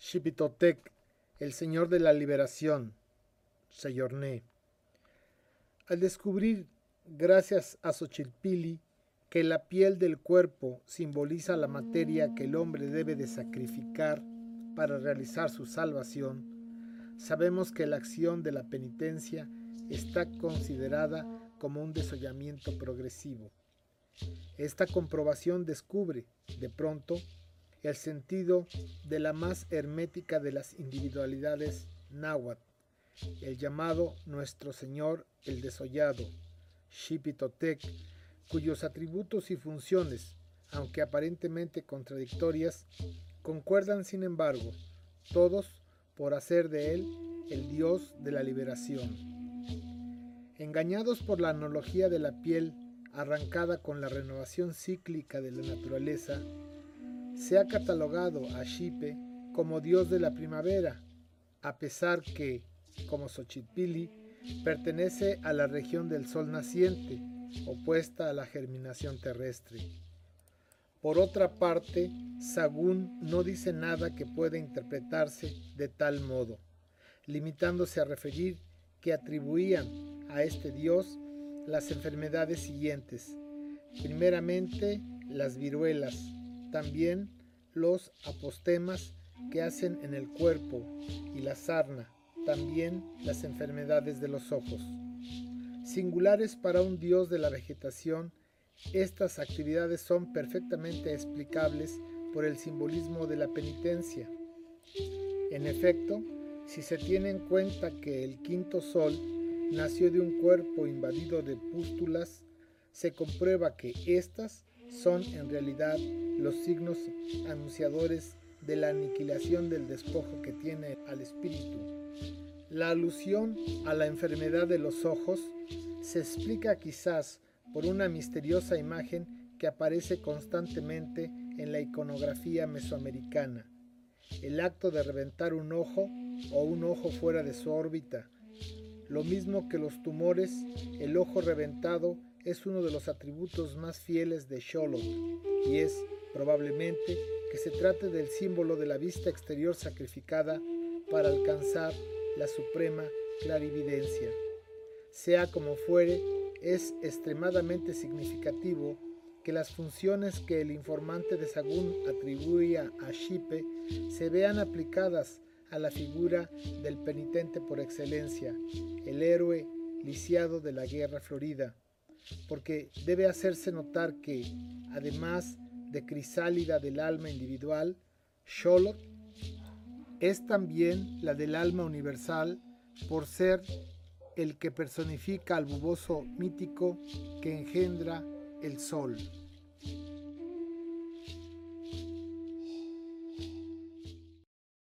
Xipitotec, el señor de la liberación, Seyorné. Al descubrir, gracias a Xochilpili, que la piel del cuerpo simboliza la materia que el hombre debe de sacrificar para realizar su salvación, sabemos que la acción de la penitencia está considerada como un desollamiento progresivo. Esta comprobación descubre, de pronto, el sentido de la más hermética de las individualidades náhuatl, el llamado Nuestro Señor el Desollado, Xipitotec, cuyos atributos y funciones, aunque aparentemente contradictorias, concuerdan sin embargo, todos por hacer de él el Dios de la liberación. Engañados por la analogía de la piel arrancada con la renovación cíclica de la naturaleza, se ha catalogado a Xipe como dios de la primavera, a pesar que, como Xochipili, pertenece a la región del sol naciente, opuesta a la germinación terrestre. Por otra parte, Sagún no dice nada que pueda interpretarse de tal modo, limitándose a referir que atribuían a este dios las enfermedades siguientes. Primeramente, las viruelas, también los apostemas que hacen en el cuerpo y la sarna, también las enfermedades de los ojos. Singulares para un dios de la vegetación, estas actividades son perfectamente explicables por el simbolismo de la penitencia. En efecto, si se tiene en cuenta que el quinto sol nació de un cuerpo invadido de pústulas, se comprueba que éstas son en realidad los signos anunciadores de la aniquilación del despojo que tiene al espíritu. La alusión a la enfermedad de los ojos se explica quizás por una misteriosa imagen que aparece constantemente en la iconografía mesoamericana. El acto de reventar un ojo o un ojo fuera de su órbita. Lo mismo que los tumores, el ojo reventado es uno de los atributos más fieles de Sholot y es, probablemente, que se trate del símbolo de la vista exterior sacrificada para alcanzar la suprema clarividencia. Sea como fuere, es extremadamente significativo que las funciones que el informante de Sagún atribuía a Shipe se vean aplicadas a la figura del penitente por excelencia, el héroe lisiado de la guerra florida, porque debe hacerse notar que, además de crisálida del alma individual, Sholot es también la del alma universal por ser el que personifica al buboso mítico que engendra el sol.